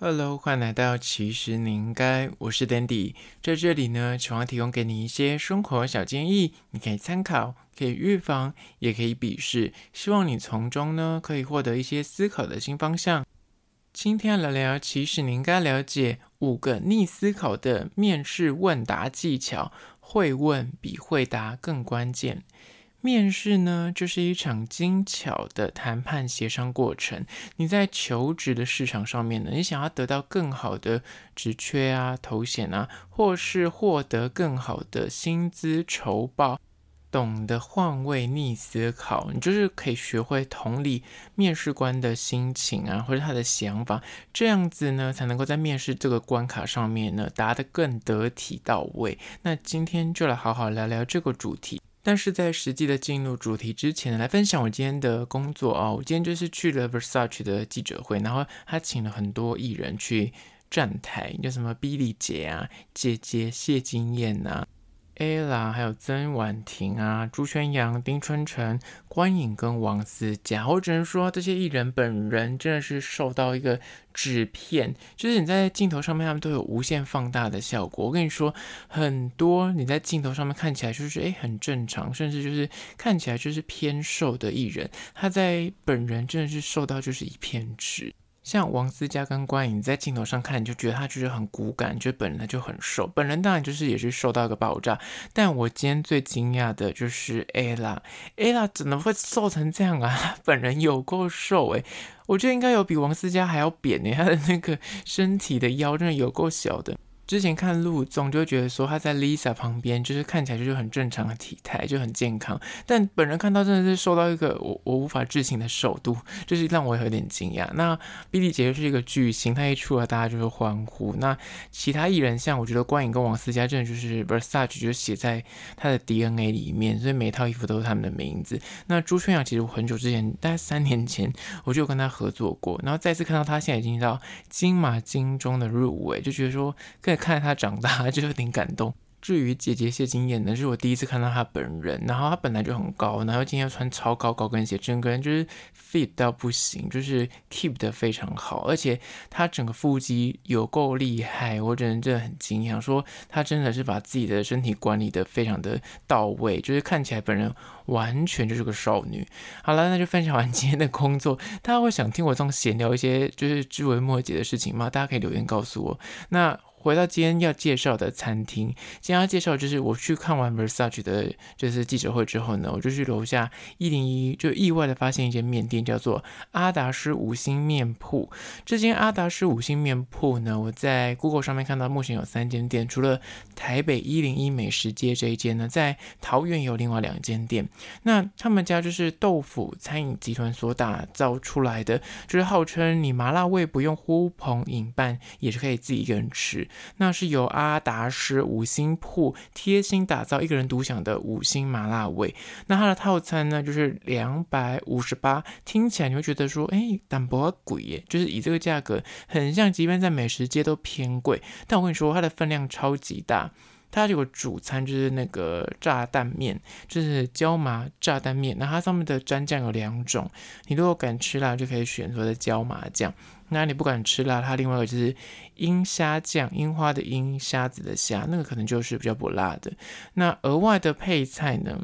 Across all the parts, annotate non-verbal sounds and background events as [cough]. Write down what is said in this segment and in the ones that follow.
Hello，欢迎来到其实你应该，我是 Dandy，在这里呢，希望提供给你一些生活小建议，你可以参考，可以预防，也可以鄙视，希望你从中呢可以获得一些思考的新方向。今天来聊聊，其实你应该了解五个逆思考的面试问答技巧，会问比会答更关键。面试呢，就是一场精巧的谈判协商过程。你在求职的市场上面呢，你想要得到更好的职缺啊、头衔啊，或是获得更好的薪资酬报，懂得换位逆思考，你就是可以学会同理面试官的心情啊，或者他的想法，这样子呢，才能够在面试这个关卡上面呢，答得更得体到位。那今天就来好好聊聊这个主题。但是在实际的进入主题之前，来分享我今天的工作啊、哦。我今天就是去了 Versace 的记者会，然后他请了很多艺人去站台，有什么 Billie 姐啊、姐姐谢金燕、啊。ella，还有曾婉婷啊、朱轩阳、丁春成、关颖跟王思佳，我只能说这些艺人本人真的是受到一个纸片，就是你在镜头上面他们都有无限放大的效果。我跟你说，很多你在镜头上面看起来就是诶很正常，甚至就是看起来就是偏瘦的艺人，他在本人真的是瘦到就是一片纸。像王思佳跟关颖在镜头上看，你就觉得她就是很骨感，就本人就很瘦，本人当然就是也是瘦到一个爆炸。但我今天最惊讶的就是 Ella，Ella 怎么会瘦成这样啊？[laughs] 本人有够瘦诶，我觉得应该有比王思佳还要扁诶，她的那个身体的腰真的有够小的。之前看陆总就觉得说他在 Lisa 旁边，就是看起来就是很正常的体态，就很健康。但本人看到真的是瘦到一个我我无法置信的瘦度，就是让我有点惊讶。那 Bibi 姐是一个巨星，她一出来大家就是欢呼。那其他艺人像我觉得关颖跟王思佳真的就是 Versace 就写在他的 DNA 里面，所以每一套衣服都是他们的名字。那朱轩阳其实我很久之前，大概三年前我就有跟他合作过，然后再次看到他现在已经到金马金钟的入围，就觉得说更。看着他长大，[laughs] 就有点感动。至于姐姐谢金燕呢，是我第一次看到她本人，然后她本来就很高，然后今天要穿超高高跟鞋，整个人就是 fit 到不行，就是 keep 得非常好，而且她整个腹肌有够厉害，我真的真的很惊讶，说她真的是把自己的身体管理得非常的到位，就是看起来本人完全就是个少女。好了，那就分享完 [laughs] 今天的工作，大家会想听我这种闲聊一些就是枝微末节的事情吗？大家可以留言告诉我。那。回到今天要介绍的餐厅，今天要介绍就是我去看完 Versace 的，就是记者会之后呢，我就去楼下一零一，就意外的发现一间面店，叫做阿达师五星面铺。这间阿达师五星面铺呢，我在 Google 上面看到目前有三间店，除了台北一零一美食街这一间呢，在桃园有另外两间店。那他们家就是豆腐餐饮集团所打造出来的，就是号称你麻辣味不用呼朋引伴，也是可以自己一个人吃。那是由阿达师五星铺贴心打造，一个人独享的五星麻辣味。那它的套餐呢，就是两百五十八，听起来你会觉得说，哎，淡薄贵耶，就是以这个价格，很像，即便在美食街都偏贵。但我跟你说，它的分量超级大。它有个主餐，就是那个炸蛋面，就是椒麻炸蛋面。那它上面的蘸酱有两种，你如果敢吃辣，就可以选择的椒麻酱。那你不敢吃辣，它另外一个就是鹰虾酱，樱花的鹰，虾子的虾，那个可能就是比较不辣的。那额外的配菜呢，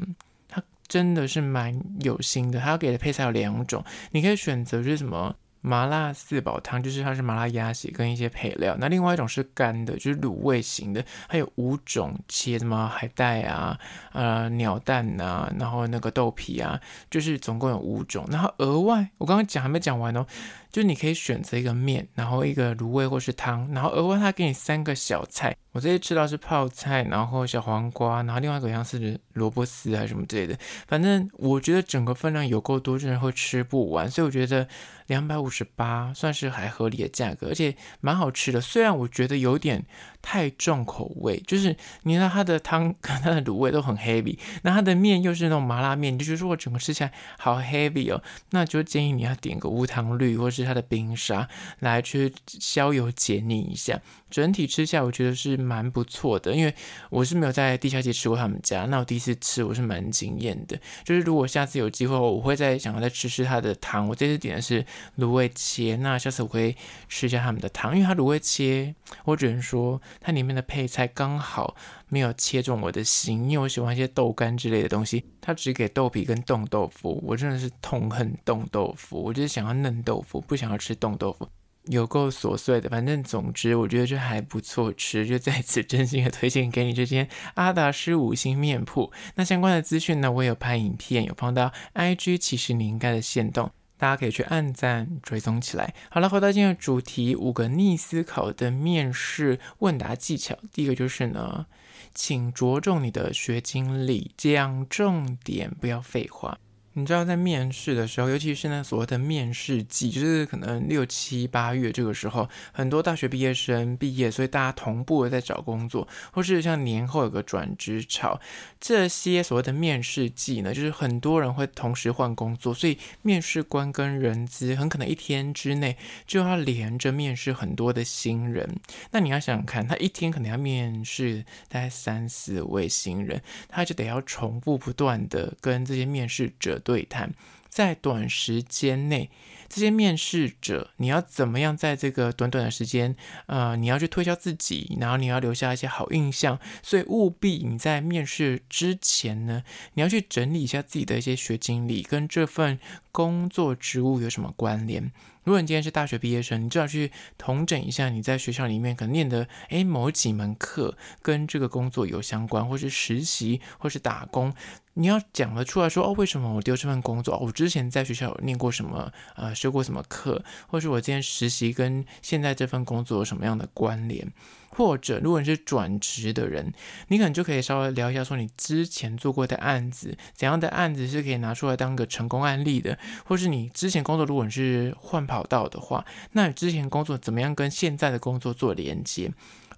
它真的是蛮有心的，它给的配菜有两种，你可以选择是什么。麻辣四宝汤就是它是麻辣鸭血跟一些配料，那另外一种是干的，就是卤味型的，还有五种切什么海带啊、呃鸟蛋啊，然后那个豆皮啊，就是总共有五种。然后额外我刚刚讲还没讲完哦。就你可以选择一个面，然后一个卤味或是汤，然后额外他给你三个小菜。我这些吃到是泡菜，然后小黄瓜，然后另外一个像是萝卜丝还是什么之类的。反正我觉得整个分量有够多，真的会吃不完。所以我觉得两百五十八算是还合理的价格，而且蛮好吃的。虽然我觉得有点太重口味，就是你知道它的汤 [laughs] 跟它的卤味都很 heavy，那它的面又是那种麻辣面，你就觉得说我整个吃起来好 heavy 哦。那就建议你要点个无糖绿或是。吃它的冰沙，来去消油解腻一下。整体吃下，我觉得是蛮不错的，因为我是没有在地下街吃过他们家，那我第一次吃，我是蛮惊艳的。就是如果下次有机会，我会再想要再吃吃它的汤。我这次点的是卤味切，那下次我会吃一下他们的汤，因为它卤味切，我只能说它里面的配菜刚好没有切中我的心，因为我喜欢一些豆干之类的东西，它只给豆皮跟冻豆腐，我真的是痛恨冻豆腐，我就是想要嫩豆腐，不想要吃冻豆腐。有够琐碎的，反正总之我觉得这还不错吃，就在此真心的推荐给你这间阿达斯五星面铺。那相关的资讯呢，我有拍影片，有放到 IG，其实你应该的限动，大家可以去按赞追踪起来。好了，回到今天的主题，五个逆思考的面试问答技巧。第一个就是呢，请着重你的学经历，讲重点，不要废话。你知道在面试的时候，尤其是那所谓的面试季，就是可能六七八月这个时候，很多大学毕业生毕业，所以大家同步的在找工作，或是像年后有个转职潮，这些所谓的面试季呢，就是很多人会同时换工作，所以面试官跟人资很可能一天之内就要连着面试很多的新人。那你要想想看，他一天可能要面试大概三四位新人，他就得要重复不断的跟这些面试者。对谈，在短时间内，这些面试者，你要怎么样在这个短短的时间，呃，你要去推销自己，然后你要留下一些好印象，所以务必你在面试之前呢，你要去整理一下自己的一些学经历，跟这份工作职务有什么关联。如果你今天是大学毕业生，你就要去统整一下你在学校里面可能念的诶某几门课跟这个工作有相关，或是实习，或是打工，你要讲得出来说哦，为什么我丢这份工作？我之前在学校有念过什么，呃，修过什么课，或是我今天实习跟现在这份工作有什么样的关联？或者，如果你是转职的人，你可能就可以稍微聊一下，说你之前做过的案子，怎样的案子是可以拿出来当个成功案例的，或是你之前工作，如果你是换跑道的话，那你之前工作怎么样跟现在的工作做连接？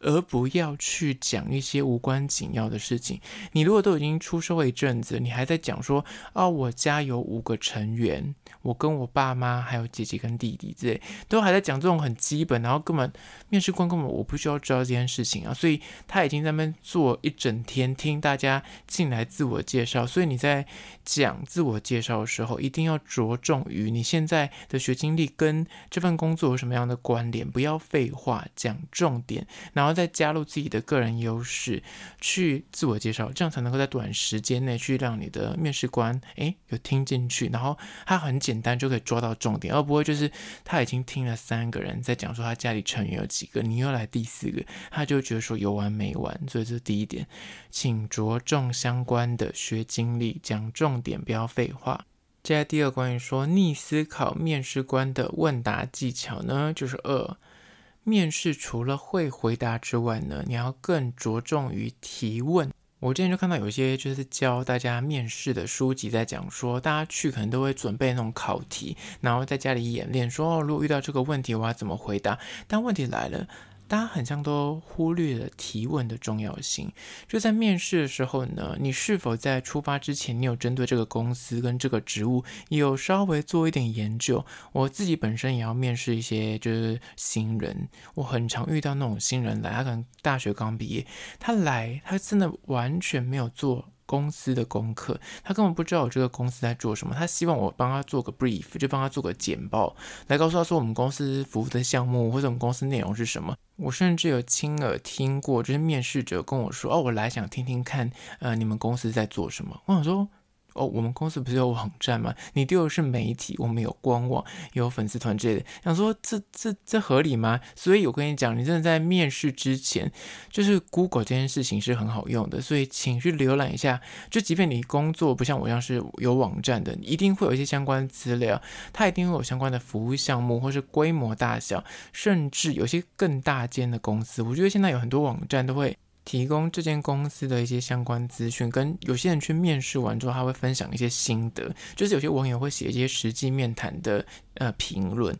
而不要去讲一些无关紧要的事情。你如果都已经出社会一阵子，你还在讲说，哦，我家有五个成员，我跟我爸妈还有姐姐跟弟弟之类，都还在讲这种很基本，然后根本面试官根本我不需要知道这件事情啊。所以他已经在那边坐一整天，听大家进来自我介绍。所以你在讲自我介绍的时候，一定要着重于你现在的学经历跟这份工作有什么样的关联，不要废话，讲重点，然后。再加入自己的个人优势去自我介绍，这样才能够在短时间内去让你的面试官诶有听进去，然后他很简单就可以抓到重点，而不会就是他已经听了三个人在讲说他家里成员有几个，你又来第四个，他就觉得说有完没完。所以这是第一点，请着重相关的学经历，讲重点，不要废话。接下来第二关于说逆思考面试官的问答技巧呢，就是二。面试除了会回答之外呢，你要更着重于提问。我之前就看到有一些就是教大家面试的书籍在讲说，大家去可能都会准备那种考题，然后在家里演练说，哦，如果遇到这个问题，我要怎么回答？但问题来了。大家很像都忽略了提问的重要性。就在面试的时候呢，你是否在出发之前，你有针对这个公司跟这个职务有稍微做一点研究？我自己本身也要面试一些就是新人，我很常遇到那种新人来，他可能大学刚毕业，他来他真的完全没有做。公司的功课，他根本不知道我这个公司在做什么。他希望我帮他做个 brief，就帮他做个简报，来告诉他说我们公司服务的项目或者我们公司内容是什么。我甚至有亲耳听过，就是面试者跟我说：“哦，我来想听听看，呃，你们公司在做什么。”我想说。哦，我们公司不是有网站吗？你丢的是媒体，我们有官网，有粉丝团之类的。想说这这这合理吗？所以我跟你讲，你真的在面试之前，就是 Google 这件事情是很好用的。所以请去浏览一下。就即便你工作不像我一样是有网站的，你一定会有一些相关资料，它一定会有相关的服务项目，或是规模大小，甚至有些更大间的公司。我觉得现在有很多网站都会。提供这间公司的一些相关资讯，跟有些人去面试完之后，他会分享一些心得，就是有些网友会写一些实际面谈的呃评论。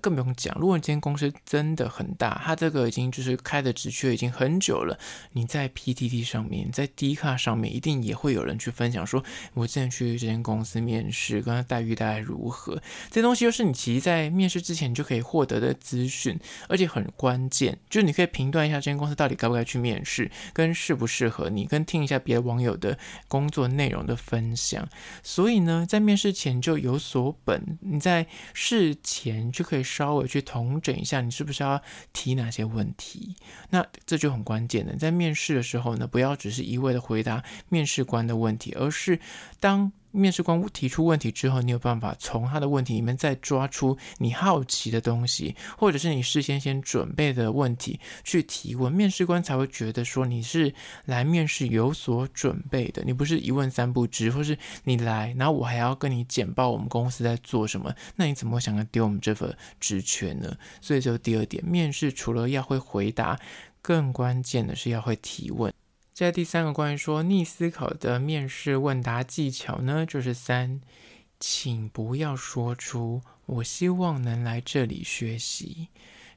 更不用讲，如果你今天公司真的很大，它这个已经就是开的职缺已经很久了，你在 PTT 上面，在 D 卡上面，一定也会有人去分享说，我之前去这间公司面试，跟他待遇大概如何？这东西就是你其实在面试之前就可以获得的资讯，而且很关键，就是你可以评断一下这间公司到底该不该去面试，跟适不适合你，跟听一下别的网友的工作内容的分享。所以呢，在面试前就有所本，你在事前就可以稍微去统整一下，你是不是要提哪些问题？那这就很关键了。在面试的时候呢，不要只是一味的回答面试官的问题，而是当面试官提出问题之后，你有办法从他的问题里面再抓出你好奇的东西，或者是你事先先准备的问题去提问，面试官才会觉得说你是来面试有所准备的，你不是一问三不知，或是你来，然后我还要跟你简报我们公司在做什么，那你怎么会想要丢我们这份职权呢？所以就第二点，面试除了要会回答，更关键的是要会提问。在第三个关于说逆思考的面试问答技巧呢，就是三，请不要说出“我希望能来这里学习”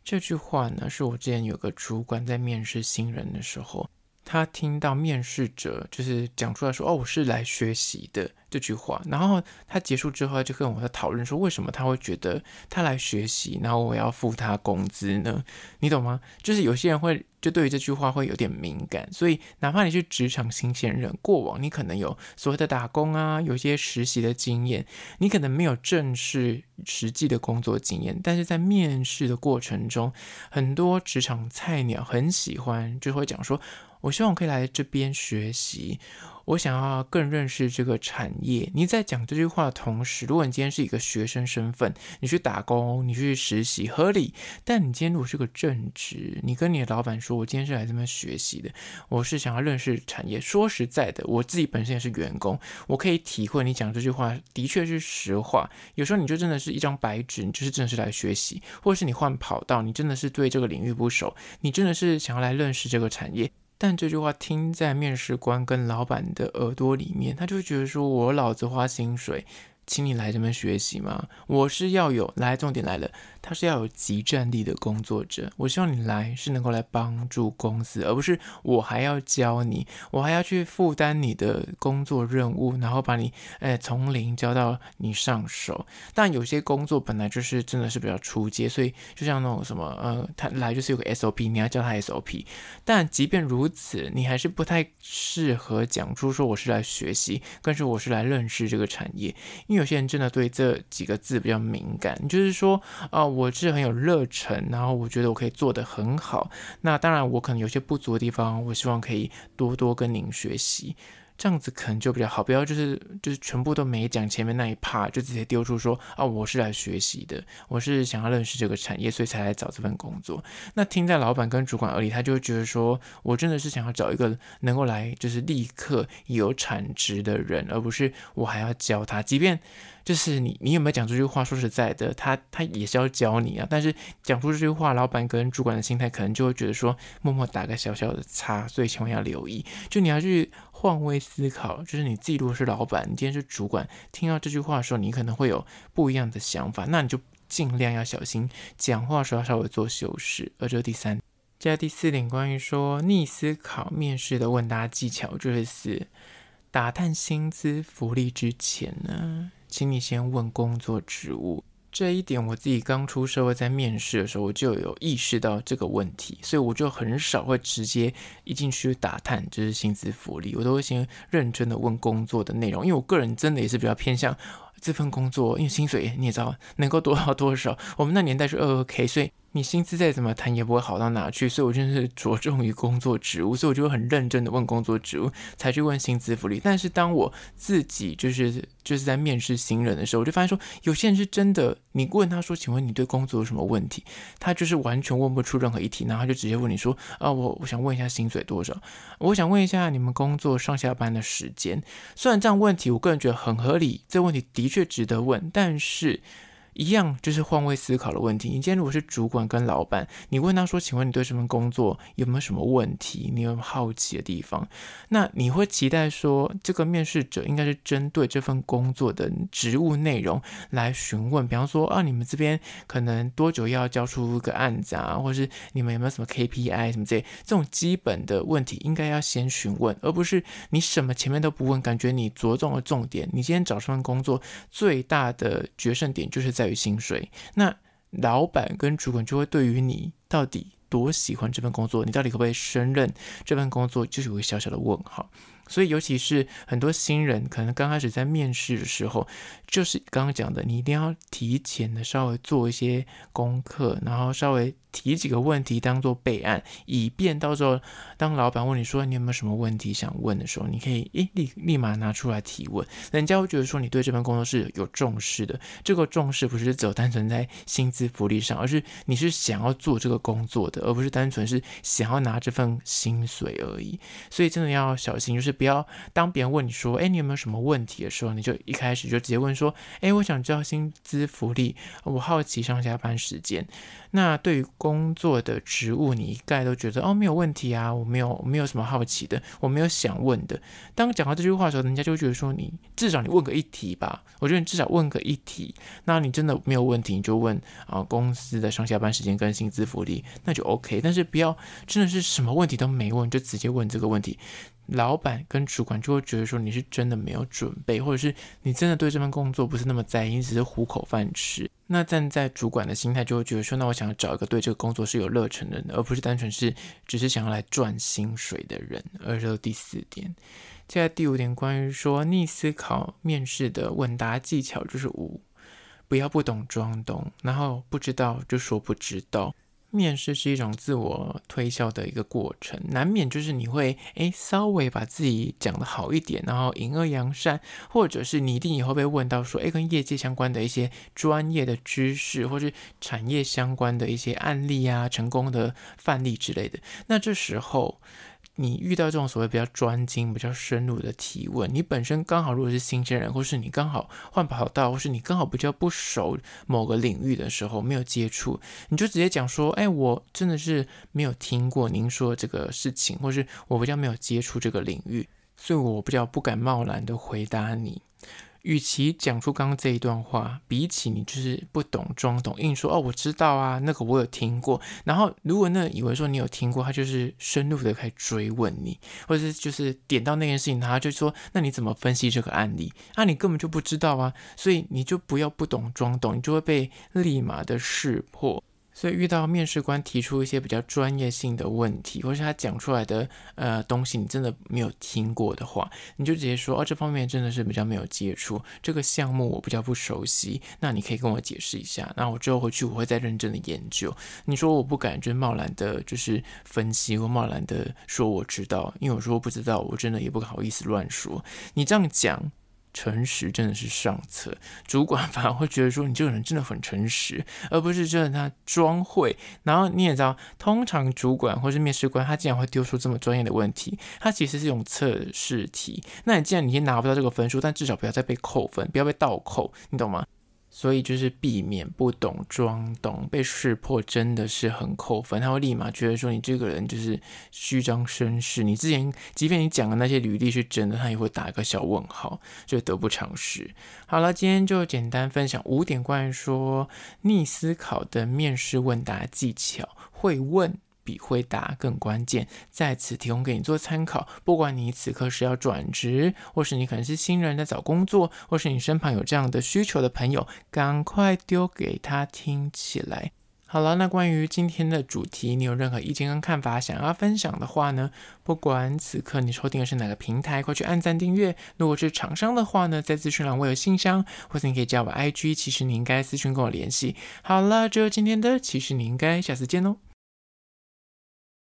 这句话呢，是我之前有个主管在面试新人的时候，他听到面试者就是讲出来说：“哦，我是来学习的。”这句话，然后他结束之后就跟我在讨论说，为什么他会觉得他来学习，然后我要付他工资呢？你懂吗？就是有些人会就对于这句话会有点敏感，所以哪怕你是职场新鲜人，过往你可能有所谓的打工啊，有些实习的经验，你可能没有正式实际的工作经验，但是在面试的过程中，很多职场菜鸟很喜欢就会讲说，我希望可以来这边学习。我想要更认识这个产业。你在讲这句话的同时，如果你今天是一个学生身份，你去打工，你去实习，合理。但你今天如果是个正职，你跟你的老板说：“我今天是来这边学习的，我是想要认识产业。”说实在的，我自己本身也是员工，我可以体会你讲这句话的确是实话。有时候你就真的是一张白纸，你就是真的是来学习，或者是你换跑道，你真的是对这个领域不熟，你真的是想要来认识这个产业。但这句话听在面试官跟老板的耳朵里面，他就觉得说：“我老子花薪水。”请你来这边学习吗？我是要有，来，重点来了，他是要有即战力的工作者。我希望你来是能够来帮助公司，而不是我还要教你，我还要去负担你的工作任务，然后把你诶从零教到你上手。但有些工作本来就是真的是比较初阶，所以就像那种什么呃，他来就是有个 SOP，你要教他 SOP。但即便如此，你还是不太适合讲出说我是来学习，更是我是来认识这个产业，因为。有些人真的对这几个字比较敏感，就是说啊、我是很有热忱，然后我觉得我可以做得很好。那当然，我可能有些不足的地方，我希望可以多多跟您学习。这样子可能就比较好，不要就是就是全部都没讲前面那一 part 就直接丢出说啊，我是来学习的，我是想要认识这个产业，所以才来找这份工作。那听在老板跟主管耳里，他就会觉得说我真的是想要找一个能够来就是立刻有产值的人，而不是我还要教他，即便。就是你，你有没有讲这句话？说实在的，他他也是要教你啊。但是讲出这句话，老板跟主管的心态可能就会觉得说，默默打个小小的叉。所以千万要留意，就你要去换位思考。就是你自己如果是老板，你今天是主管，听到这句话的时候，你可能会有不一样的想法。那你就尽量要小心讲话时候要稍微做修饰。而这是第三，接下来第四点，关于说逆思考面试的问答技巧，就是打探薪资福利之前呢。请你先问工作职务，这一点我自己刚出社会在面试的时候，我就有意识到这个问题，所以我就很少会直接一进去打探就是薪资福利，我都会先认真的问工作的内容，因为我个人真的也是比较偏向这份工作，因为薪水你也知道能够多少多少，我们那年代是二二 K，所以。你薪资再怎么谈也不会好到哪去，所以我真的是着重于工作职务，所以我就会很认真的问工作职务，才去问薪资福利。但是当我自己就是就是在面试新人的时候，我就发现说，有些人是真的，你问他说，请问你对工作有什么问题？他就是完全问不出任何一题，然后他就直接问你说，啊，我我想问一下薪水多少？我想问一下你们工作上下班的时间。虽然这样问题，我个人觉得很合理，这问题的确值得问，但是。一样就是换位思考的问题。你今天如果是主管跟老板，你问他说：“请问你对这份工作有没有什么问题？你有有好奇的地方？”那你会期待说，这个面试者应该是针对这份工作的职务内容来询问，比方说啊，你们这边可能多久要交出个案子啊，或是你们有没有什么 KPI 什么之类，这种基本的问题应该要先询问，而不是你什么前面都不问，感觉你着重的重点，你今天找这份工作最大的决胜点就是在薪水，那老板跟主管就会对于你到底多喜欢这份工作，你到底可不可以胜任这份工作，就是有个小小的问号。所以，尤其是很多新人，可能刚开始在面试的时候，就是刚刚讲的，你一定要提前的稍微做一些功课，然后稍微提几个问题当做备案，以便到时候当老板问你说你有没有什么问题想问的时候，你可以诶立立马拿出来提问，人家会觉得说你对这份工作是有重视的。这个重视不是只有单纯在薪资福利上，而是你是想要做这个工作的，而不是单纯是想要拿这份薪水而已。所以真的要小心，就是。不要当别人问你说：“哎，你有没有什么问题？”的时候，你就一开始就直接问说：“哎，我想知道薪资福利，我好奇上下班时间。”那对于工作的职务，你一概都觉得哦，没有问题啊，我没有没有什么好奇的，我没有想问的。当讲到这句话的时候，人家就觉得说你至少你问个一题吧。我觉得你至少问个一题，那你真的没有问题，你就问啊公司的上下班时间跟薪资福利，那就 OK。但是不要真的是什么问题都没问，就直接问这个问题。老板跟主管就会觉得说你是真的没有准备，或者是你真的对这份工作不是那么在意，只是糊口饭吃。那站在主管的心态就会觉得说，那我想要找一个对这个工作是有热忱的人，而不是单纯是只是想要来赚薪水的人。而这第四点，接下来第五点，关于说逆思考面试的问答技巧就是五，不要不懂装懂，然后不知道就说不知道。面试是一种自我推销的一个过程，难免就是你会诶稍微把自己讲得好一点，然后隐恶扬善，或者是你一定也会被问到说，诶跟业界相关的一些专业的知识，或是产业相关的一些案例啊、成功的范例之类的，那这时候。你遇到这种所谓比较专精、比较深入的提问，你本身刚好如果是新鲜人，或是你刚好换跑道，或是你刚好比较不熟某个领域的时候，没有接触，你就直接讲说：“哎，我真的是没有听过您说这个事情，或是我比较没有接触这个领域，所以我比较不敢贸然的回答你。”与其讲出刚刚这一段话，比起你就是不懂装懂，硬说哦，我知道啊，那个我有听过。然后如果那以为说你有听过，他就是深入的开始追问你，或者是就是点到那件事情，他就说，那你怎么分析这个案例？啊，你根本就不知道啊，所以你就不要不懂装懂，你就会被立马的识破。所以遇到面试官提出一些比较专业性的问题，或是他讲出来的呃东西，你真的没有听过的话，你就直接说哦，这方面真的是比较没有接触，这个项目我比较不熟悉，那你可以跟我解释一下，那我之后回去我会再认真的研究。你说我不敢就贸然的，就是分析或贸然的说我知道，因为我说我不知道，我真的也不好意思乱说。你这样讲。诚实真的是上策，[laughs] 主管反而会觉得说你这个人真的很诚实，而不是真的他装会。然后你也知道，通常主管或是面试官，他竟然会丢出这么专业的问题，他其实是用测试题。那你既然你已经拿不到这个分数，但至少不要再被扣分，不要被倒扣，你懂吗？所以就是避免不懂装懂，被识破真的是很扣分，他会立马觉得说你这个人就是虚张声势。你之前即便你讲的那些履历是真的，他也会打一个小问号，就得不偿失。好了，今天就简单分享五点关于说逆思考的面试问答技巧，会问。比回答更关键，在此提供给你做参考。不管你此刻是要转职，或是你可能是新人在找工作，或是你身旁有这样的需求的朋友，赶快丢给他听起来。好了，那关于今天的主题，你有任何意见跟看法想要分享的话呢？不管此刻你收听的是哪个平台，快去按赞订阅。如果是厂商的话呢，在资讯栏我有信箱，或者你可以加我 IG，其实你应该私讯跟我联系。好了，这就今天的，其实你应该下次见喽。